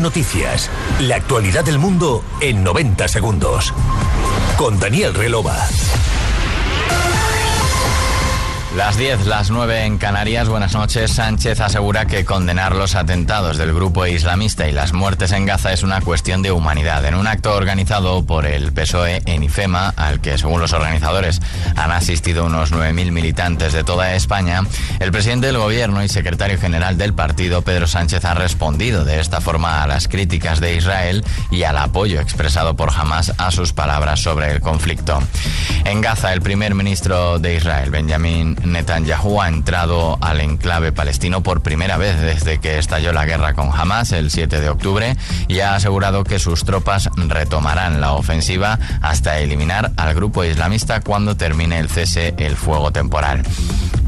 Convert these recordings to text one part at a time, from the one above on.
Noticias. La actualidad del mundo en 90 segundos. Con Daniel Relova. Las 10, las 9 en Canarias. Buenas noches. Sánchez asegura que condenar los atentados del grupo islamista y las muertes en Gaza es una cuestión de humanidad. En un acto organizado por el PSOE en IFEMA, al que según los organizadores han asistido unos 9.000 militantes de toda España, el presidente del gobierno y secretario general del partido, Pedro Sánchez, ha respondido de esta forma a las críticas de Israel y al apoyo expresado por Hamas a sus palabras sobre el conflicto. En Gaza, el primer ministro de Israel, Benjamin Netanyahu ha entrado al enclave palestino por primera vez desde que estalló la guerra con Hamas el 7 de octubre y ha asegurado que sus tropas retomarán la ofensiva hasta eliminar al grupo islamista cuando termine el cese el fuego temporal.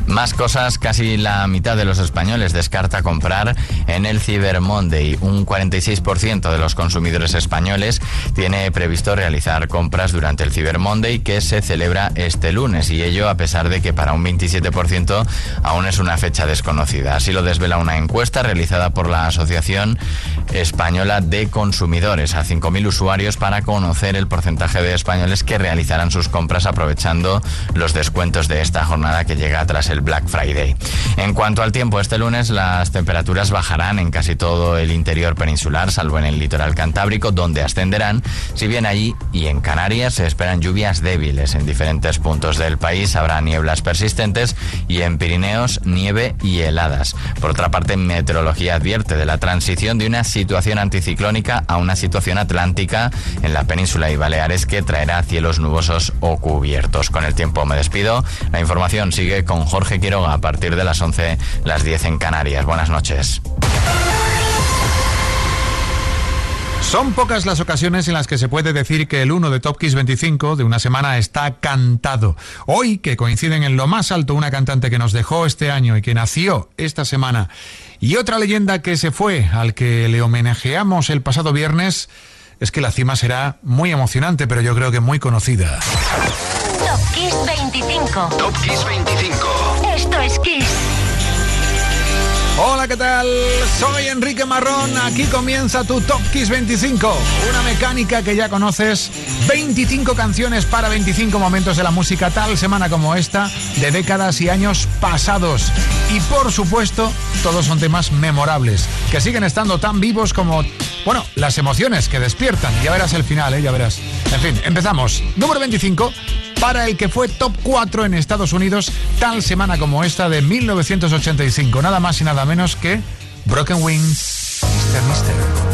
Más cosas, casi la mitad de los españoles descarta comprar en el Cyber Monday. Un 46% de los consumidores españoles tiene previsto realizar compras durante el Cyber Monday que se celebra este lunes y ello a pesar de que para un 27% aún es una fecha desconocida. Así lo desvela una encuesta realizada por la Asociación Española de Consumidores a 5.000 usuarios para conocer el porcentaje de españoles que realizarán sus compras aprovechando los descuentos de esta jornada que llega tras el Black Friday. En cuanto al tiempo, este lunes las temperaturas bajarán en casi todo el interior peninsular, salvo en el litoral cantábrico, donde ascenderán, si bien allí y en Canarias se esperan lluvias débiles. En diferentes puntos del país habrá nieblas persistentes y en Pirineos nieve y heladas. Por otra parte, Meteorología advierte de la transición de una situación anticiclónica a una situación atlántica en la península y Baleares que traerá cielos nubosos o cubiertos. Con el tiempo me despido. La información sigue con Jorge Jorge Quiroga a partir de las 11, las 10 en Canarias. Buenas noches. Son pocas las ocasiones en las que se puede decir que el 1 de Top Kiss 25 de una semana está cantado. Hoy, que coinciden en lo más alto una cantante que nos dejó este año y que nació esta semana, y otra leyenda que se fue, al que le homenajeamos el pasado viernes, es que la cima será muy emocionante, pero yo creo que muy conocida. Top Kiss 25. Top Kiss 25. Hola, ¿qué tal? Soy Enrique Marrón. Aquí comienza tu Top Kiss 25. Una mecánica que ya conoces. 25 canciones para 25 momentos de la música tal semana como esta, de décadas y años pasados. Y por supuesto, todos son temas memorables, que siguen estando tan vivos como, bueno, las emociones que despiertan. Ya verás el final, ¿eh? Ya verás. En fin, empezamos. Número 25 para el que fue top 4 en Estados Unidos tal semana como esta de 1985. Nada más y nada menos que Broken Wings, Mr. Mister.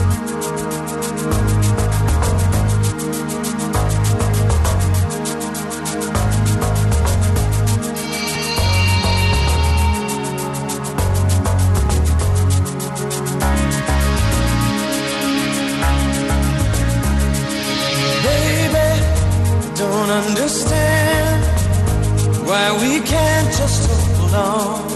we can't just hold on.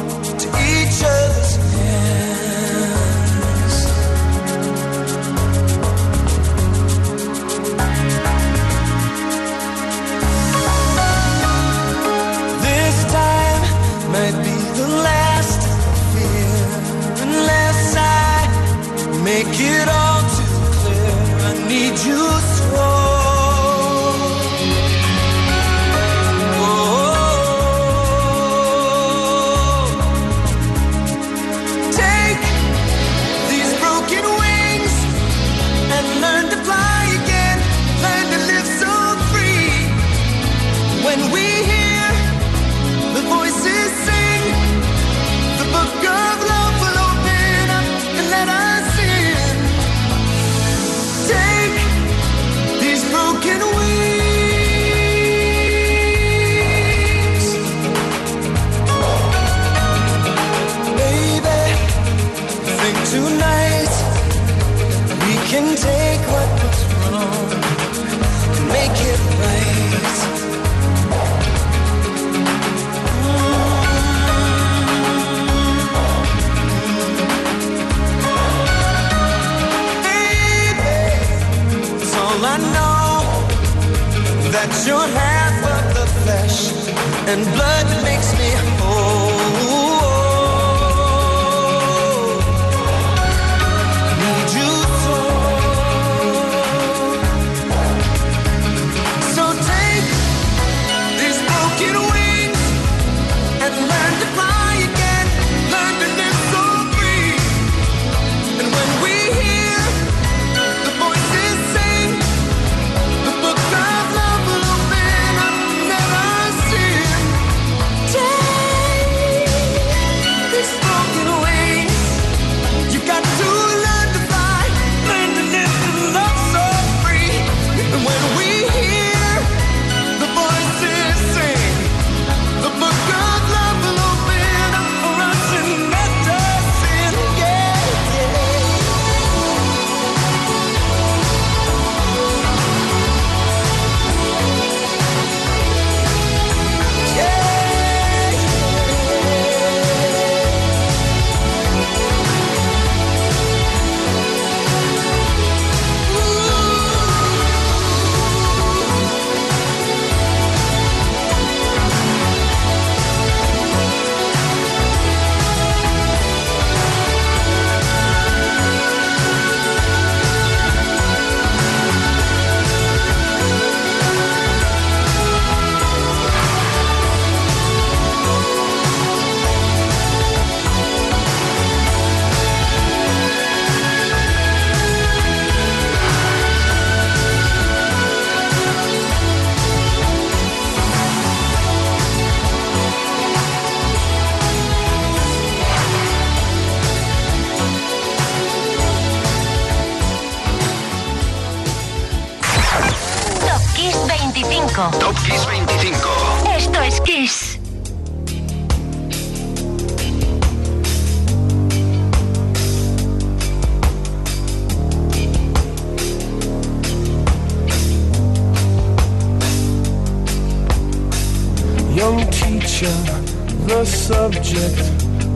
The subject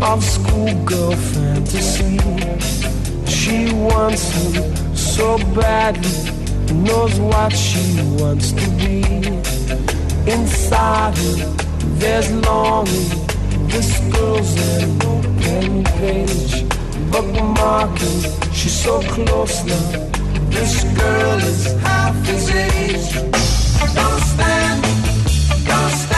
of schoolgirl fantasy. She wants him so badly, knows what she wants to be. Inside her, there's longing. This girl's an open page, bookmarking. She's so close now. This girl is half his age. Don't stand, don't stand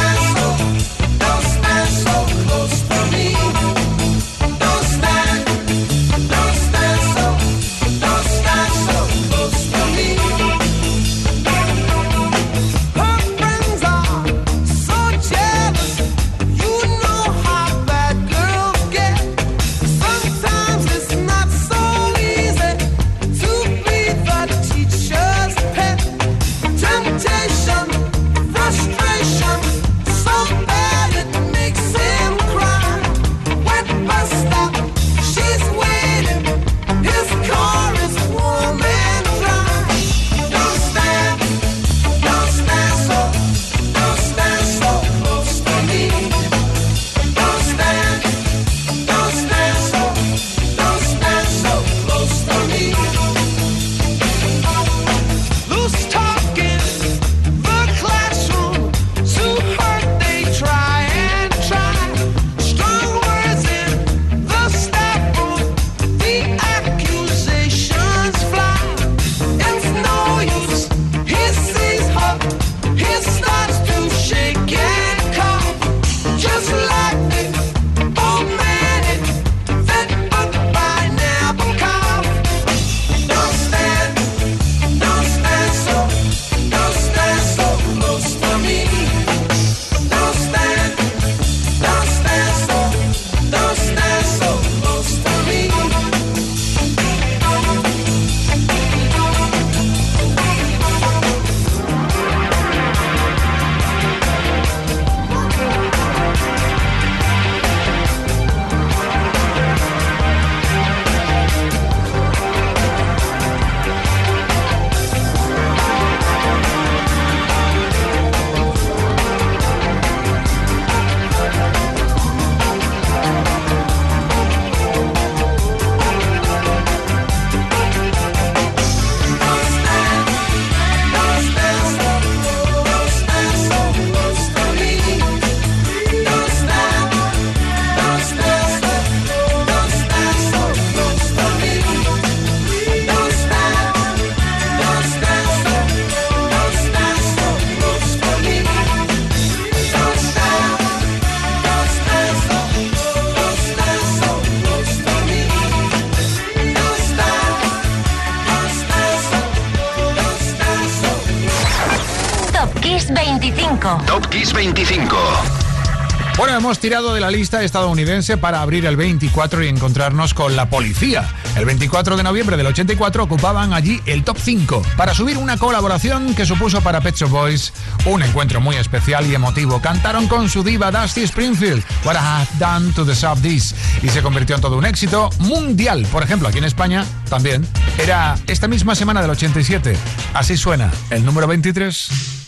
hemos tirado de la lista estadounidense para abrir el 24 y encontrarnos con la policía. El 24 de noviembre del 84 ocupaban allí el top 5 para subir una colaboración que supuso para Pet Shop Boys un encuentro muy especial y emotivo. Cantaron con su diva Dusty Springfield, What I Have Done to Deserve This, y se convirtió en todo un éxito mundial. Por ejemplo, aquí en España también. Era esta misma semana del 87. Así suena el número 23.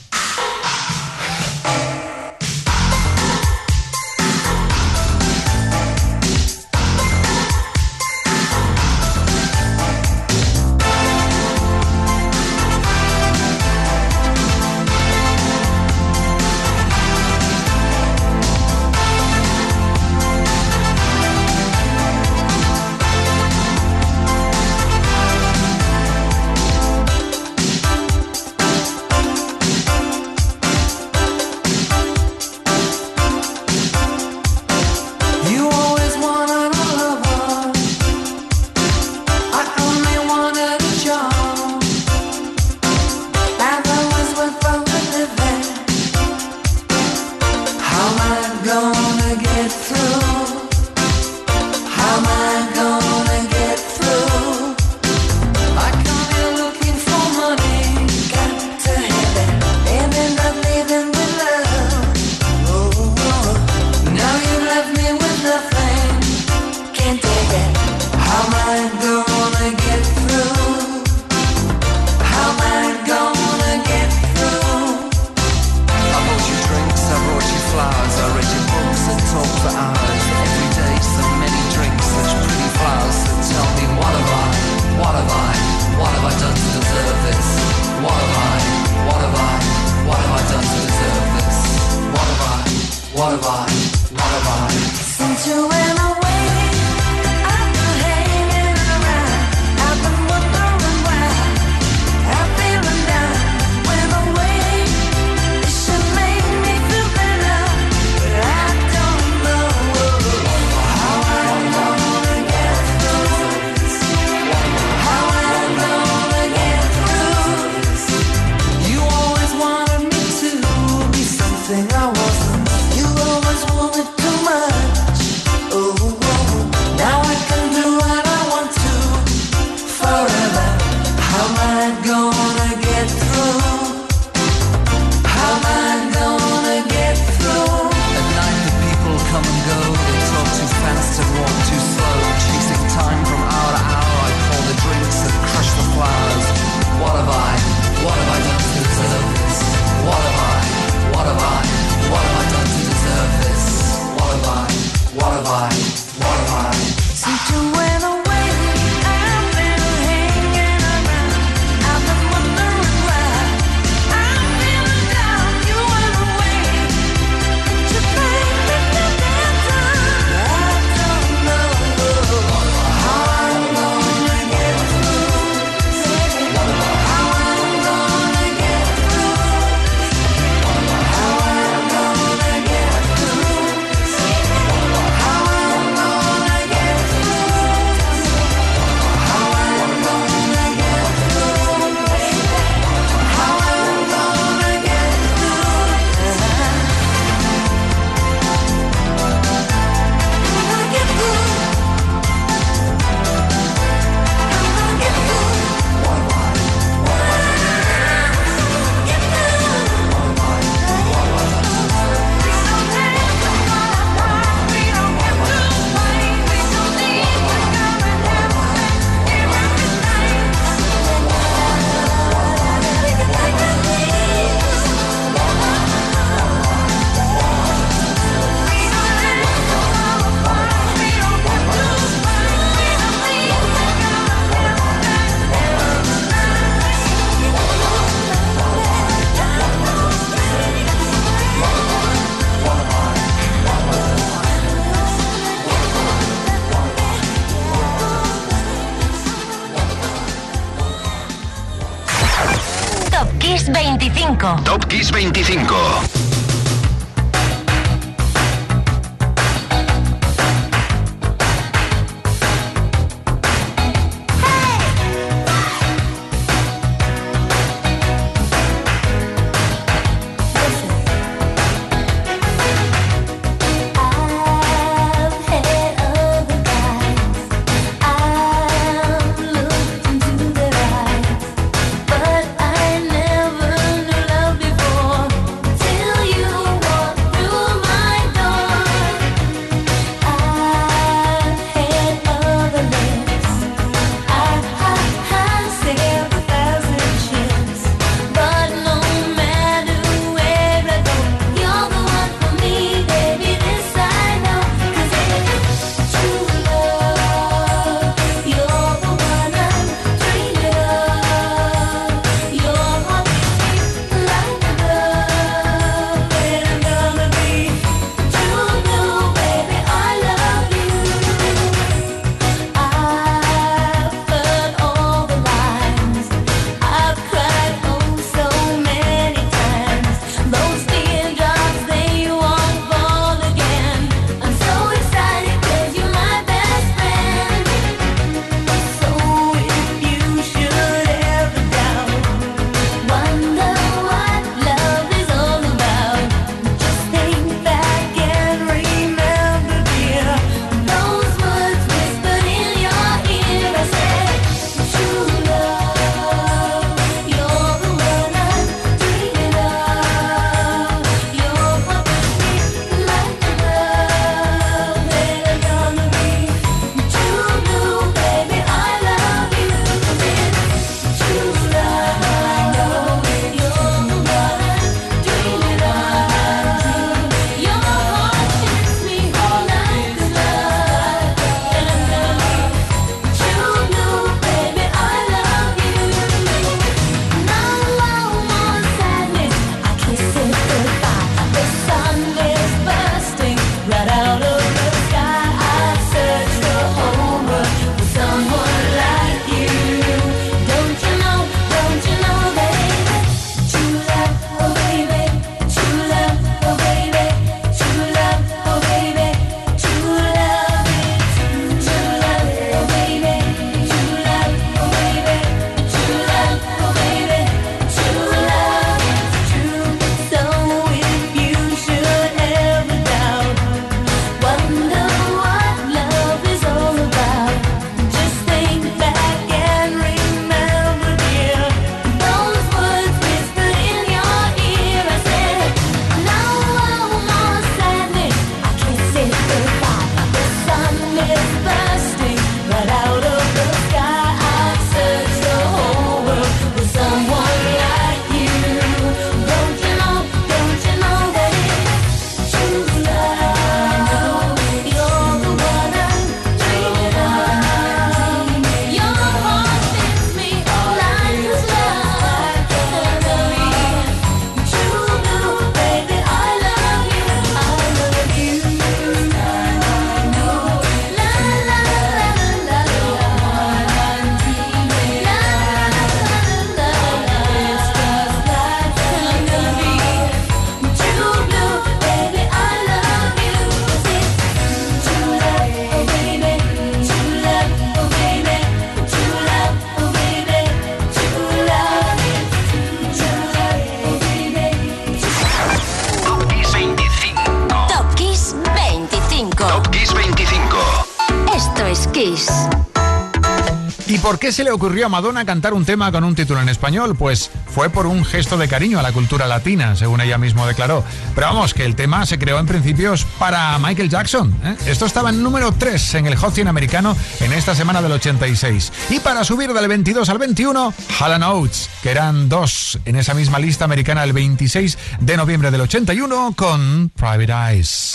Qué se le ocurrió a Madonna cantar un tema con un título en español? Pues fue por un gesto de cariño a la cultura latina, según ella mismo declaró. Pero vamos, que el tema se creó en principios para Michael Jackson. ¿eh? Esto estaba en número 3 en el Hot 100 americano en esta semana del 86. Y para subir del 22 al 21, Hall Oates, que eran dos en esa misma lista americana el 26 de noviembre del 81 con Private Eyes.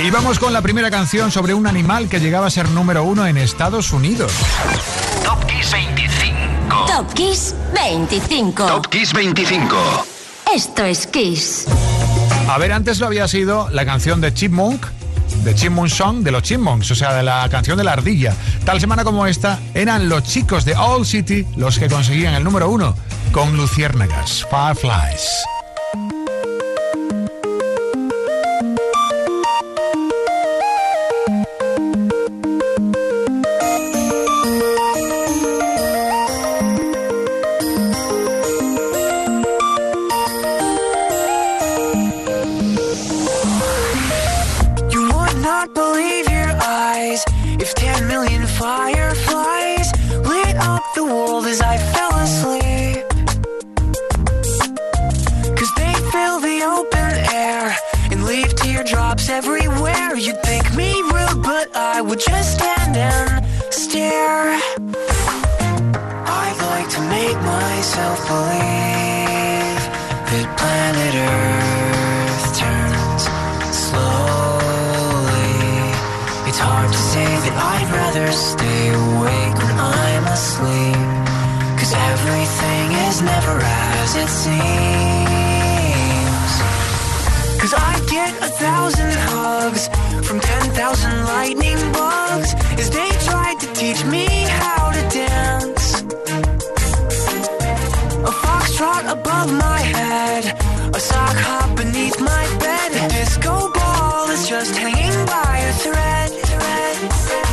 Y vamos con la primera canción sobre un animal que llegaba a ser número uno en Estados Unidos. Top Kiss 25. Top Kiss 25. Topkiss 25. Esto es Kiss. A ver, antes lo había sido la canción de Chipmunk, de Chipmunk Song, de los Chipmunks, o sea, de la canción de la ardilla. Tal semana como esta, eran los chicos de All City los que conseguían el número uno con Luciérnagas, Fireflies. just hanging by a thread. thread, thread.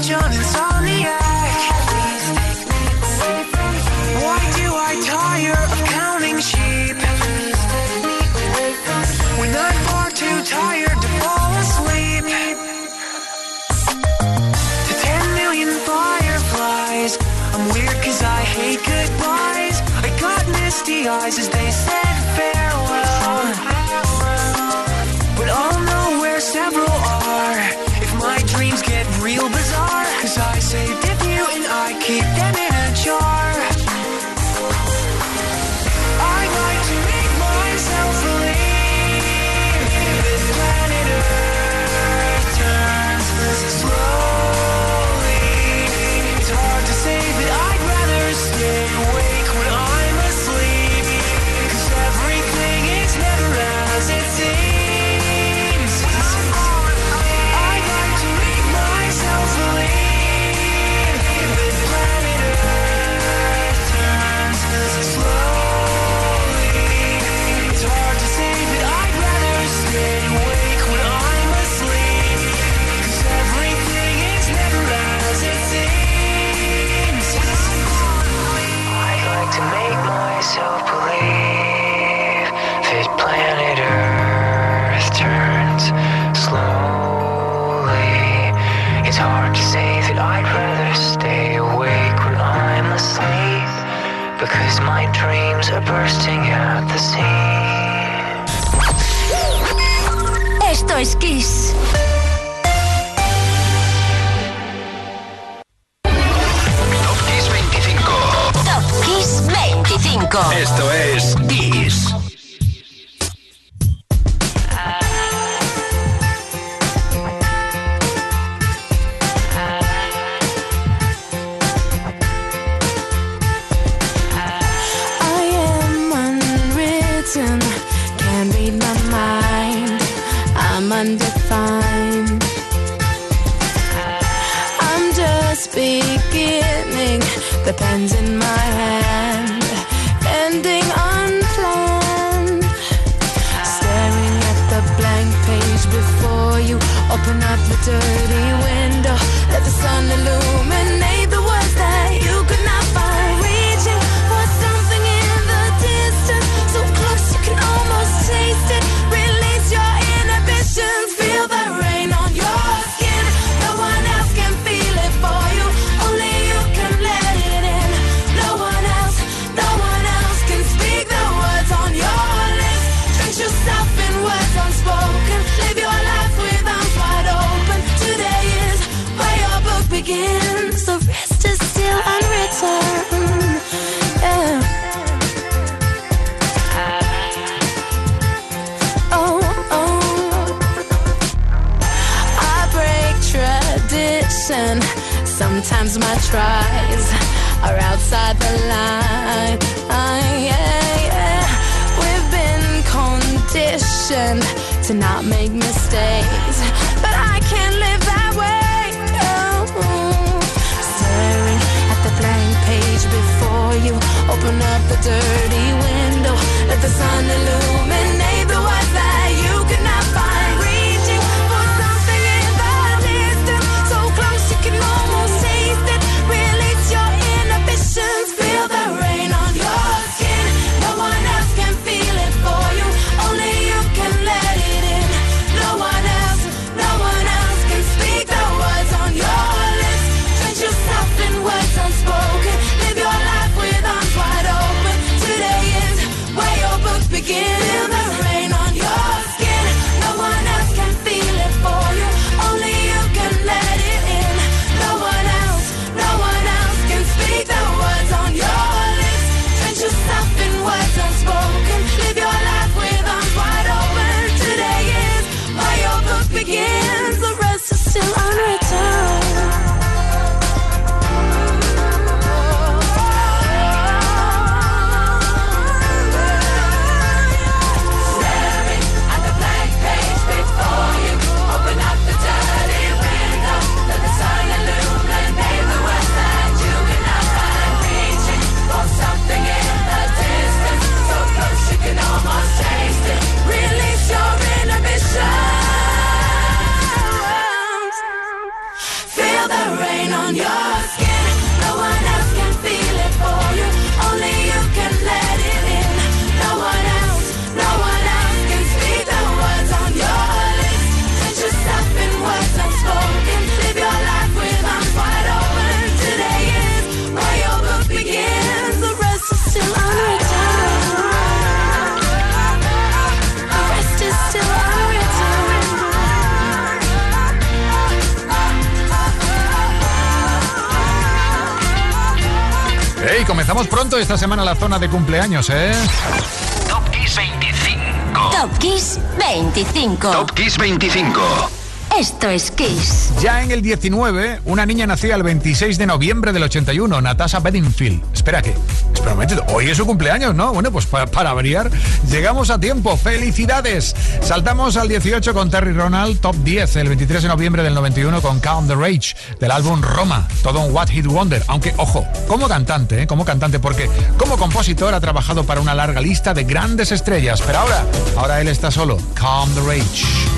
Joan insomniac. Why do I tire of counting sheep? When I'm far too tired to fall asleep. To ten million fireflies. I'm weird cause I hate goodbyes. I got misty eyes as they say. tries are outside the line. Uh, yeah, yeah. We've been conditioned to not make mistakes, but I can't live that way. Oh. Staring at the blank page before you, open up the dirty window, let the sun illuminate. esta semana la zona de cumpleaños, ¿eh? Top Kiss 25. Top Kiss 25. Top Kiss 25. Esto es Kiss. Ya en el 19, una niña nacida el 26 de noviembre del 81, Natasha Bedingfield. Espera que. Hoy es su cumpleaños, ¿no? Bueno, pues para, para variar, llegamos a tiempo. ¡Felicidades! Saltamos al 18 con Terry Ronald, top 10, el 23 de noviembre del 91 con Calm the Rage, del álbum Roma, todo un What Hit Wonder. Aunque, ojo, como cantante, ¿eh? como cantante, porque como compositor ha trabajado para una larga lista de grandes estrellas. Pero ahora, ahora él está solo. Calm the Rage.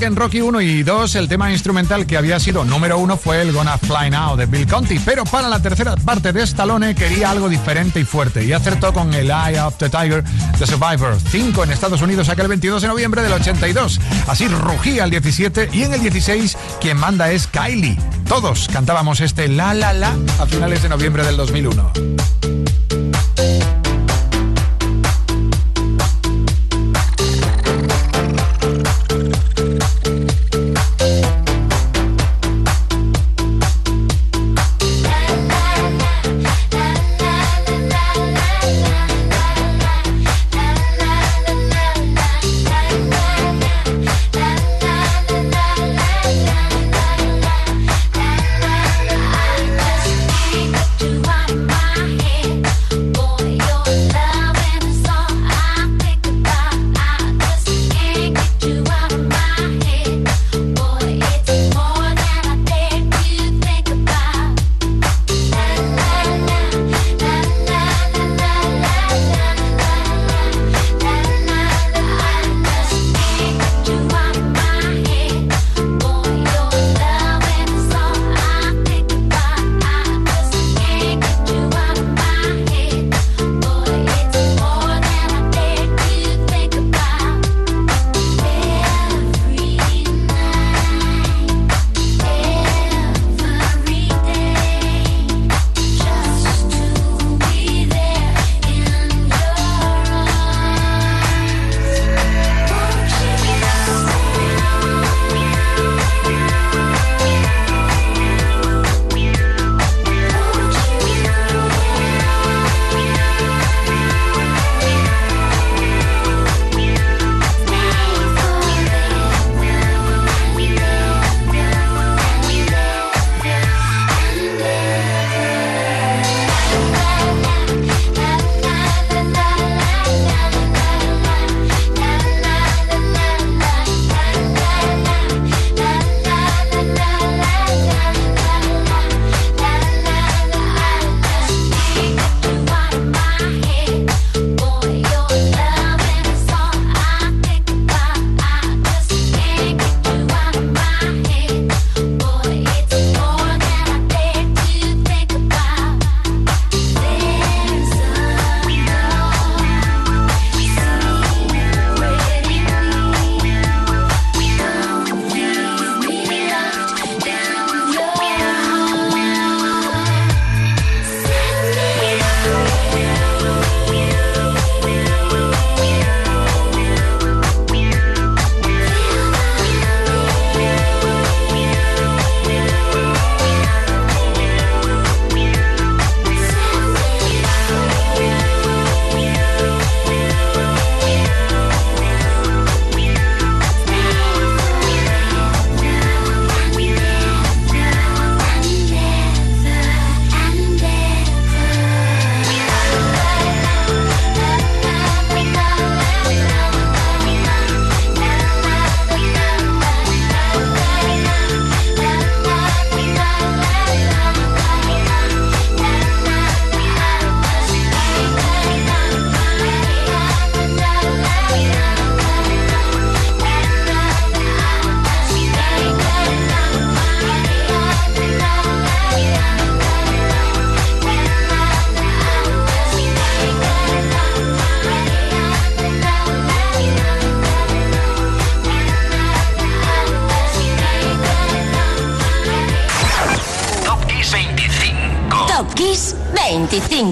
Que en Rocky 1 y 2 el tema instrumental que había sido número uno fue el Gonna Fly Now de Bill Conti, pero para la tercera parte de Stallone quería algo diferente y fuerte y acertó con el Eye of the Tiger The Survivor 5 en Estados Unidos aquel 22 de noviembre del 82. Así rugía el 17 y en el 16 quien manda es Kylie. Todos cantábamos este La La La a finales de noviembre del 2001.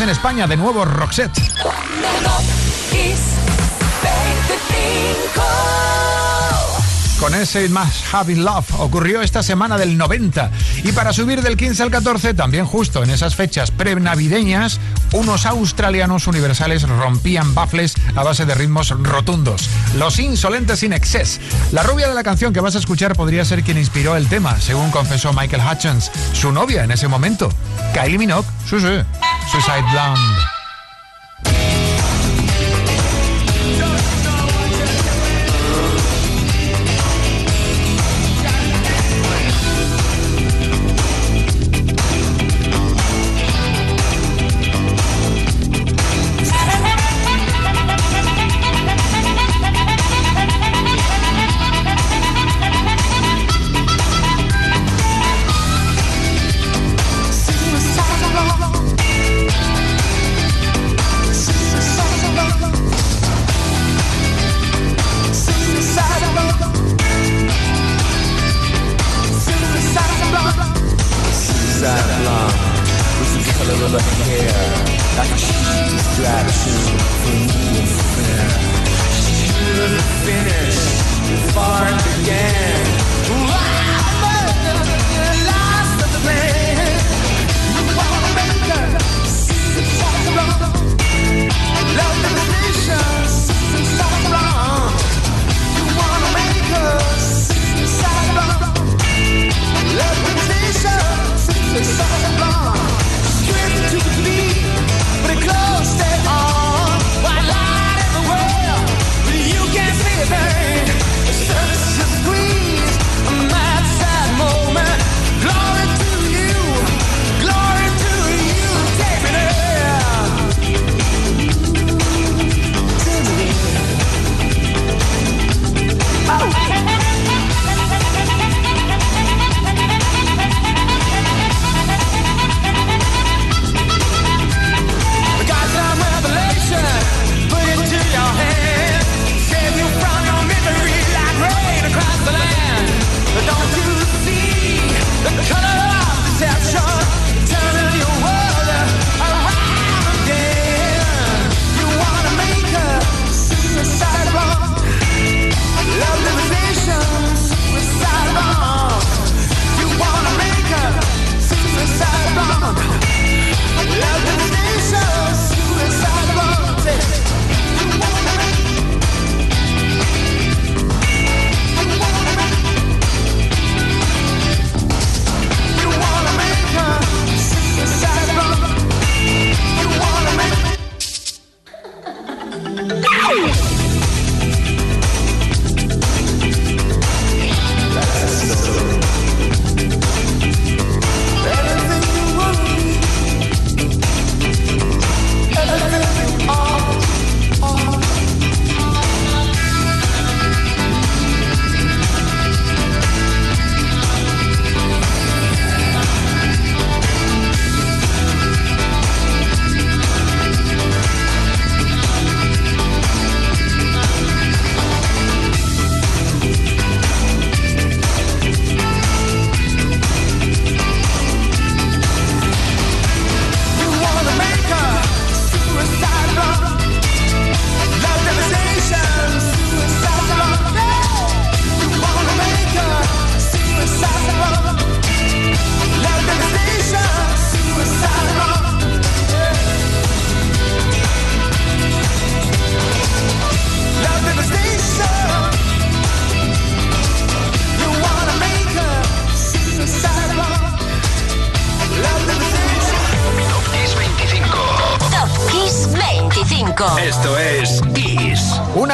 En España, de nuevo Roxette. Kiss 25. Con ese Must Have in Love ocurrió esta semana del 90. Y para subir del 15 al 14, también justo en esas fechas prenavideñas, unos australianos universales rompían baffles a base de ritmos rotundos. Los insolentes in excess. La rubia de la canción que vas a escuchar podría ser quien inspiró el tema, según confesó Michael Hutchins, su novia en ese momento. Kylie Minogue, sí, sí. Suicide Land.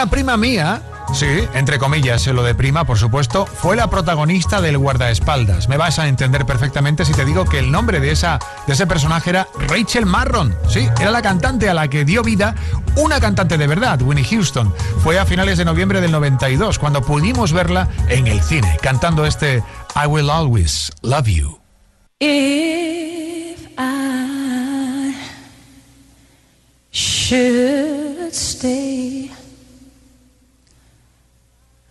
Una prima mía, sí, entre comillas, lo de prima, por supuesto, fue la protagonista del guardaespaldas. Me vas a entender perfectamente si te digo que el nombre de, esa, de ese personaje era Rachel Marron. Sí, era la cantante a la que dio vida una cantante de verdad, Winnie Houston. Fue a finales de noviembre del 92 cuando pudimos verla en el cine, cantando este I Will Always Love You.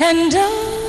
And I.